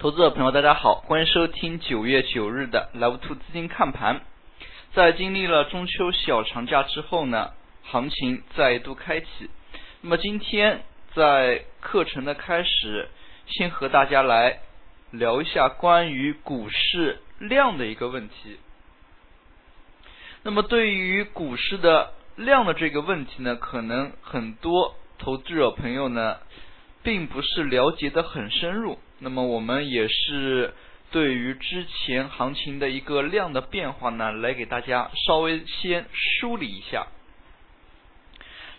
投资者朋友，大家好，欢迎收听九月九日的 Love Two 资金看盘。在经历了中秋小长假之后呢，行情再度开启。那么今天在课程的开始，先和大家来聊一下关于股市量的一个问题。那么对于股市的量的这个问题呢，可能很多投资者朋友呢，并不是了解的很深入。那么我们也是对于之前行情的一个量的变化呢，来给大家稍微先梳理一下。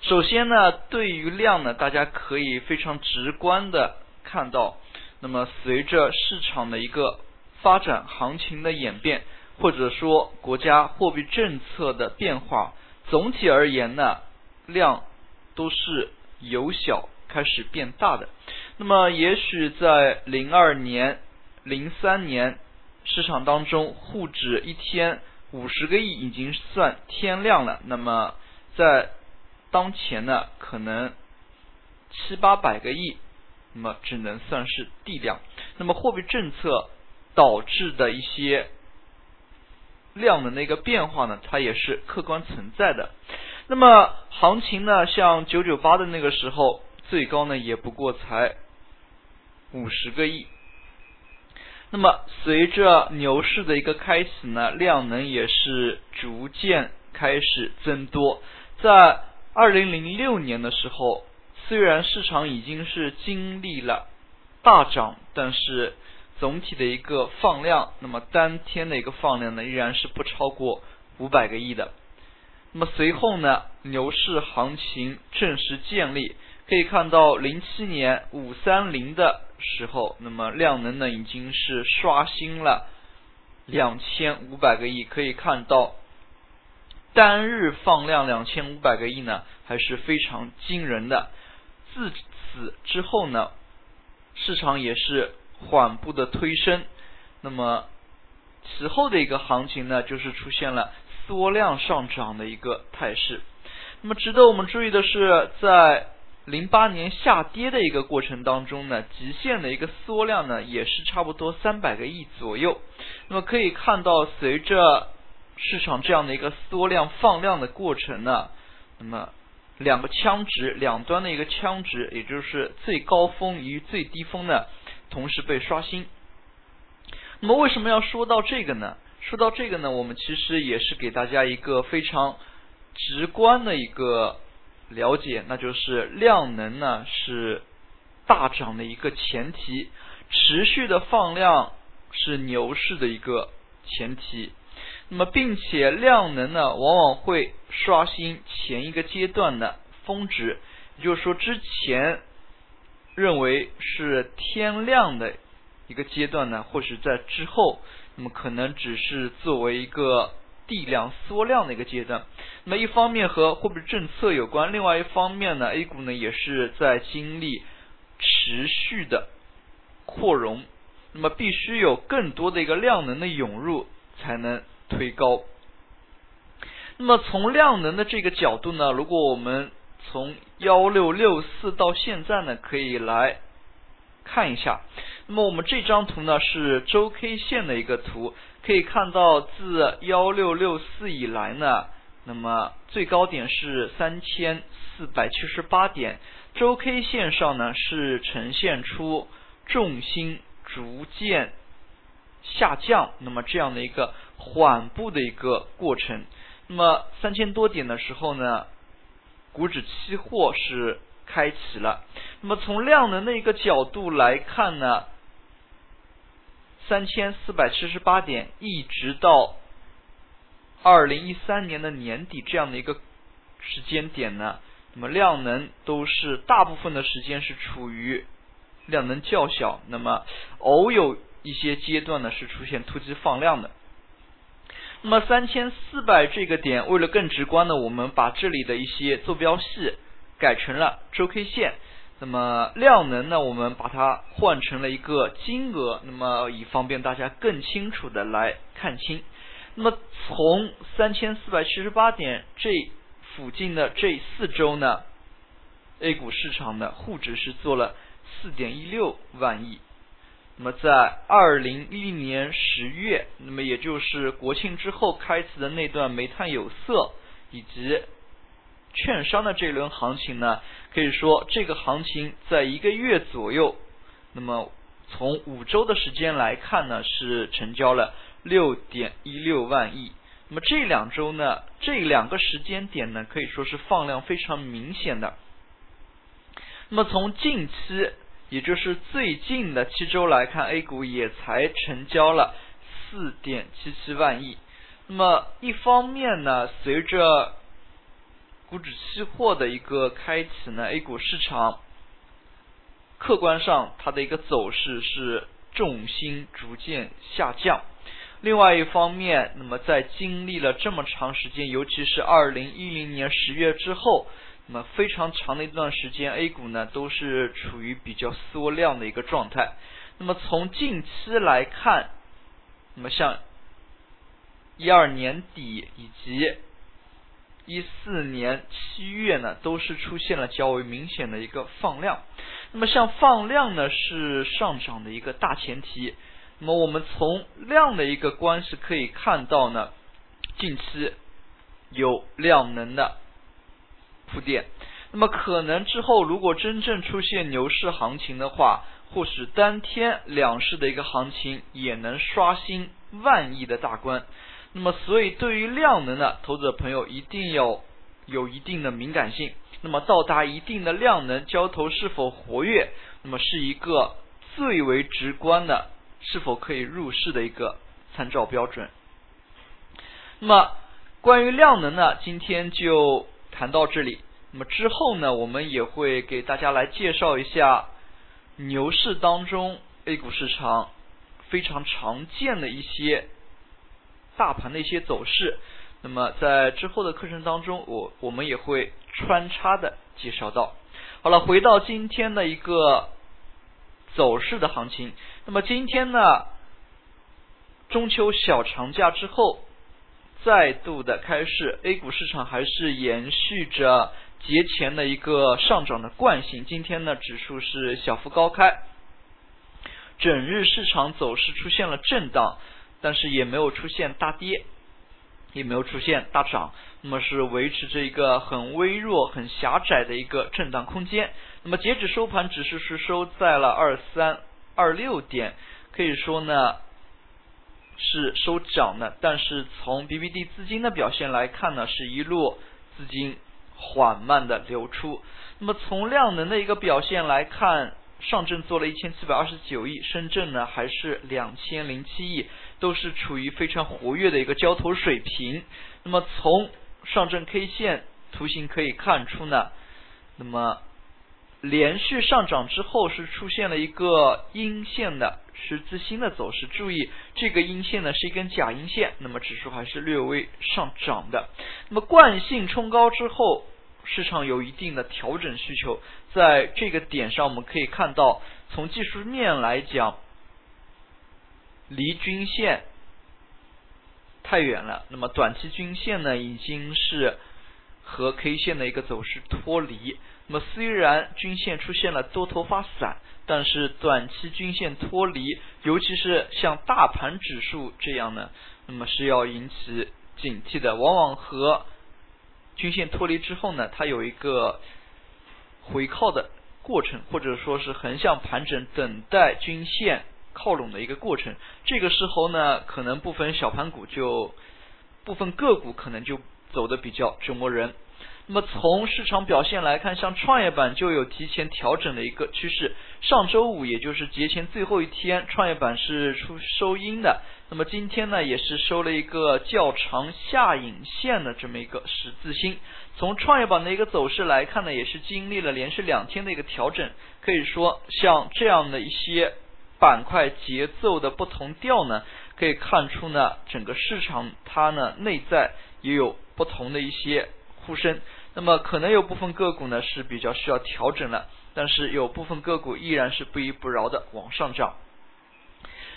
首先呢，对于量呢，大家可以非常直观的看到，那么随着市场的一个发展，行情的演变，或者说国家货币政策的变化，总体而言呢，量都是由小开始变大的。那么，也许在零二年、零三年市场当中，沪指一天五十个亿已经算天量了。那么，在当前呢，可能七八百个亿，那么只能算是地量。那么，货币政策导致的一些量的那个变化呢，它也是客观存在的。那么，行情呢，像九九八的那个时候，最高呢也不过才。五十个亿，那么随着牛市的一个开启呢，量能也是逐渐开始增多。在二零零六年的时候，虽然市场已经是经历了大涨，但是总体的一个放量，那么当天的一个放量呢，依然是不超过五百个亿的。那么随后呢，牛市行情正式建立。可以看到，零七年五三零的时候，那么量能呢已经是刷新了两千五百个亿。可以看到，单日放量两千五百个亿呢，还是非常惊人的。自此之后呢，市场也是缓步的推升。那么此后的一个行情呢，就是出现了缩量上涨的一个态势。那么值得我们注意的是，在零八年下跌的一个过程当中呢，极限的一个缩量呢，也是差不多三百个亿左右。那么可以看到，随着市场这样的一个缩量放量的过程呢，那么两个枪值两端的一个枪值，也就是最高峰与最低峰呢，同时被刷新。那么为什么要说到这个呢？说到这个呢，我们其实也是给大家一个非常直观的一个。了解，那就是量能呢是大涨的一个前提，持续的放量是牛市的一个前提。那么，并且量能呢往往会刷新前一个阶段的峰值，也就是说，之前认为是天量的一个阶段呢，或许在之后，那么可能只是作为一个。地量缩量的一个阶段，那么一方面和货币政策有关，另外一方面呢，A 股呢也是在经历持续的扩容，那么必须有更多的一个量能的涌入才能推高。那么从量能的这个角度呢，如果我们从幺六六四到现在呢，可以来看一下。那么我们这张图呢是周 K 线的一个图。可以看到，自幺六六四以来呢，那么最高点是三千四百七十八点，周 K 线上呢是呈现出重心逐渐下降，那么这样的一个缓步的一个过程。那么三千多点的时候呢，股指期货是开启了。那么从量能的一个角度来看呢？三千四百七十八点，一直到二零一三年的年底这样的一个时间点呢，那么量能都是大部分的时间是处于量能较小，那么偶有一些阶段呢是出现突击放量的。那么三千四百这个点，为了更直观呢，我们把这里的一些坐标系改成了周 K 线。那么量能呢？我们把它换成了一个金额，那么以方便大家更清楚的来看清。那么从三千四百七十八点这附近的这四周呢，A 股市场的沪指是做了四点一六万亿。那么在二零一零年十月，那么也就是国庆之后开启的那段煤炭有色以及券商的这一轮行情呢，可以说这个行情在一个月左右，那么从五周的时间来看呢，是成交了六点一六万亿。那么这两周呢，这两个时间点呢，可以说是放量非常明显的。那么从近期，也就是最近的七周来看，A 股也才成交了四点七七万亿。那么一方面呢，随着股指期货的一个开启呢，A 股市场客观上它的一个走势是重心逐渐下降。另外一方面，那么在经历了这么长时间，尤其是二零一零年十月之后，那么非常长的一段时间，A 股呢都是处于比较缩量的一个状态。那么从近期来看，那么像一二年底以及一四年七月呢，都是出现了较为明显的一个放量。那么像放量呢，是上涨的一个大前提。那么我们从量的一个关系可以看到呢，近期有量能的铺垫。那么可能之后如果真正出现牛市行情的话，或许当天两市的一个行情也能刷新万亿的大关。那么所以对于量能呢，投资者朋友一定要有一定的敏感性。那么到达一定的量能，交投是否活跃，那么是一个最为直观的。是否可以入市的一个参照标准。那么关于量能呢，今天就谈到这里。那么之后呢，我们也会给大家来介绍一下牛市当中 A 股市场非常常见的一些大盘的一些走势。那么在之后的课程当中，我我们也会穿插的介绍到。好了，回到今天的一个。走势的行情。那么今天呢，中秋小长假之后，再度的开市，A 股市场还是延续着节前的一个上涨的惯性。今天呢，指数是小幅高开，整日市场走势出现了震荡，但是也没有出现大跌。也没有出现大涨，那么是维持着一个很微弱、很狭窄的一个震荡空间。那么截止收盘，指数是收在了二三二六点，可以说呢是收涨的。但是从 BBD 资金的表现来看呢，是一路资金缓慢的流出。那么从量能的一个表现来看，上证做了一千七百二十九亿，深圳呢还是两千零七亿。都是处于非常活跃的一个交投水平。那么从上证 K 线图形可以看出呢，那么连续上涨之后是出现了一个阴线的十字星的走势。注意这个阴线呢是一根假阴线，那么指数还是略微上涨的。那么惯性冲高之后，市场有一定的调整需求，在这个点上我们可以看到，从技术面来讲。离均线太远了，那么短期均线呢已经是和 K 线的一个走势脱离。那么虽然均线出现了多头发散，但是短期均线脱离，尤其是像大盘指数这样呢，那么是要引起警惕的。往往和均线脱离之后呢，它有一个回靠的过程，或者说是横向盘整，等待均线。靠拢的一个过程，这个时候呢，可能部分小盘股就部分个股可能就走的比较折磨人。那么从市场表现来看，像创业板就有提前调整的一个趋势。上周五也就是节前最后一天，创业板是出收阴的。那么今天呢，也是收了一个较长下影线的这么一个十字星。从创业板的一个走势来看呢，也是经历了连续两天的一个调整。可以说，像这样的一些。板块节奏的不同调呢，可以看出呢，整个市场它呢内在也有不同的一些呼声。那么可能有部分个股呢是比较需要调整了，但是有部分个股依然是不依不饶的往上涨。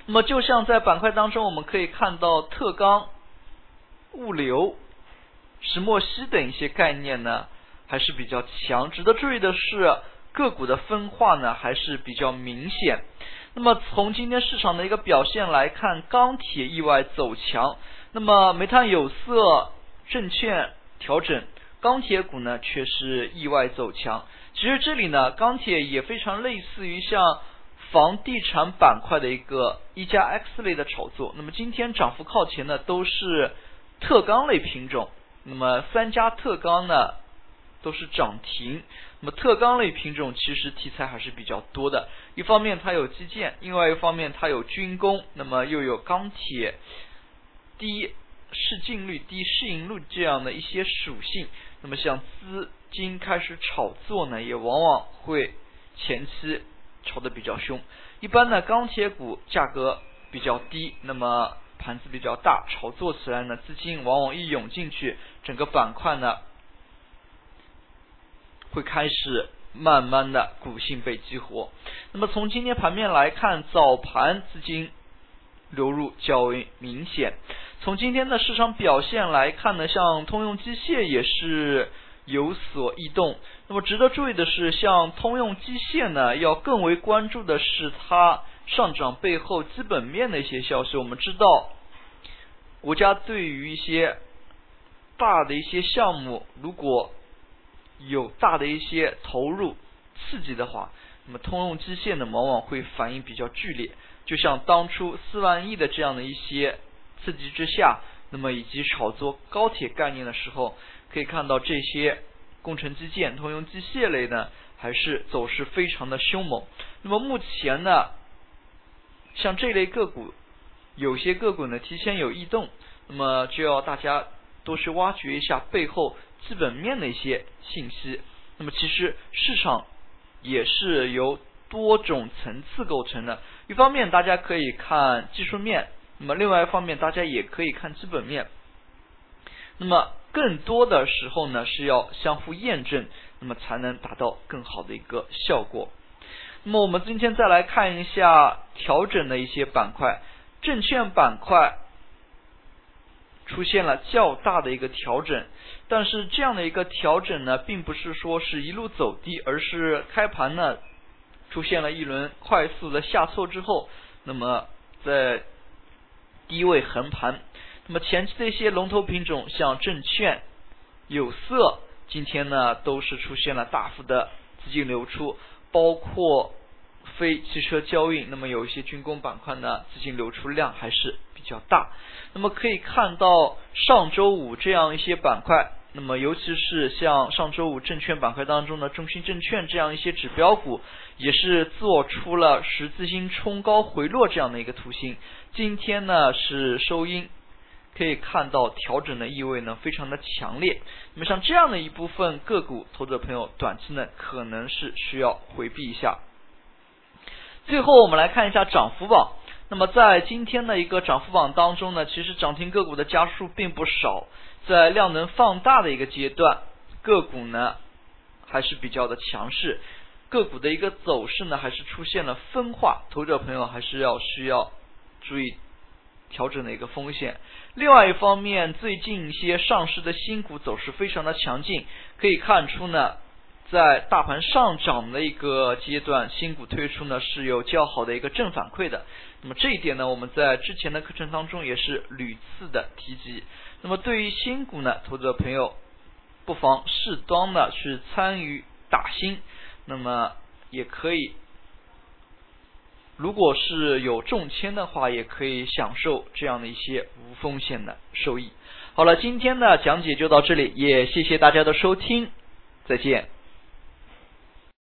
那么就像在板块当中，我们可以看到特钢、物流、石墨烯等一些概念呢还是比较强。值得注意的是，个股的分化呢还是比较明显。那么从今天市场的一个表现来看，钢铁意外走强，那么煤炭、有色、证券调整，钢铁股呢却是意外走强。其实这里呢，钢铁也非常类似于像房地产板块的一个一加 X 类的炒作。那么今天涨幅靠前的都是特钢类品种，那么三家特钢呢都是涨停。那么特钢类品种其实题材还是比较多的，一方面它有基建，另外一方面它有军工，那么又有钢铁低市净率、低市盈率这样的一些属性。那么像资金开始炒作呢，也往往会前期炒得比较凶。一般呢，钢铁股价格比较低，那么盘子比较大，炒作起来呢，资金往往一涌进去，整个板块呢。会开始慢慢的股性被激活。那么从今天盘面来看，早盘资金流入较为明显。从今天的市场表现来看呢，像通用机械也是有所异动。那么值得注意的是，像通用机械呢，要更为关注的是它上涨背后基本面的一些消息。我们知道，国家对于一些大的一些项目，如果有大的一些投入刺激的话，那么通用机械呢，往往会反应比较剧烈。就像当初四万亿的这样的一些刺激之下，那么以及炒作高铁概念的时候，可以看到这些工程基建、通用机械类呢，还是走势非常的凶猛。那么目前呢，像这类个股，有些个股呢提前有异动，那么就要大家多去挖掘一下背后。基本面的一些信息，那么其实市场也是由多种层次构成的。一方面大家可以看技术面，那么另外一方面大家也可以看基本面。那么更多的时候呢是要相互验证，那么才能达到更好的一个效果。那么我们今天再来看一下调整的一些板块，证券板块。出现了较大的一个调整，但是这样的一个调整呢，并不是说是一路走低，而是开盘呢出现了一轮快速的下挫之后，那么在低位横盘。那么前期的一些龙头品种，像证券、有色，今天呢都是出现了大幅的资金流出，包括非汽车交运，那么有一些军工板块呢，资金流出量还是。比较大，那么可以看到上周五这样一些板块，那么尤其是像上周五证券板块当中的中信证券这样一些指标股，也是做出了十字星冲高回落这样的一个图形。今天呢是收阴，可以看到调整的意味呢非常的强烈。那么像这样的一部分个股，投资者朋友短期呢可能是需要回避一下。最后我们来看一下涨幅榜。那么在今天的一个涨幅榜当中呢，其实涨停个股的家数并不少，在量能放大的一个阶段，个股呢还是比较的强势，个股的一个走势呢还是出现了分化，投资者朋友还是要需要注意调整的一个风险。另外一方面，最近一些上市的新股走势非常的强劲，可以看出呢。在大盘上涨的一个阶段，新股推出呢是有较好的一个正反馈的。那么这一点呢，我们在之前的课程当中也是屡次的提及。那么对于新股呢，投资者朋友不妨适当的去参与打新，那么也可以，如果是有中签的话，也可以享受这样的一些无风险的收益。好了，今天的讲解就到这里，也谢谢大家的收听，再见。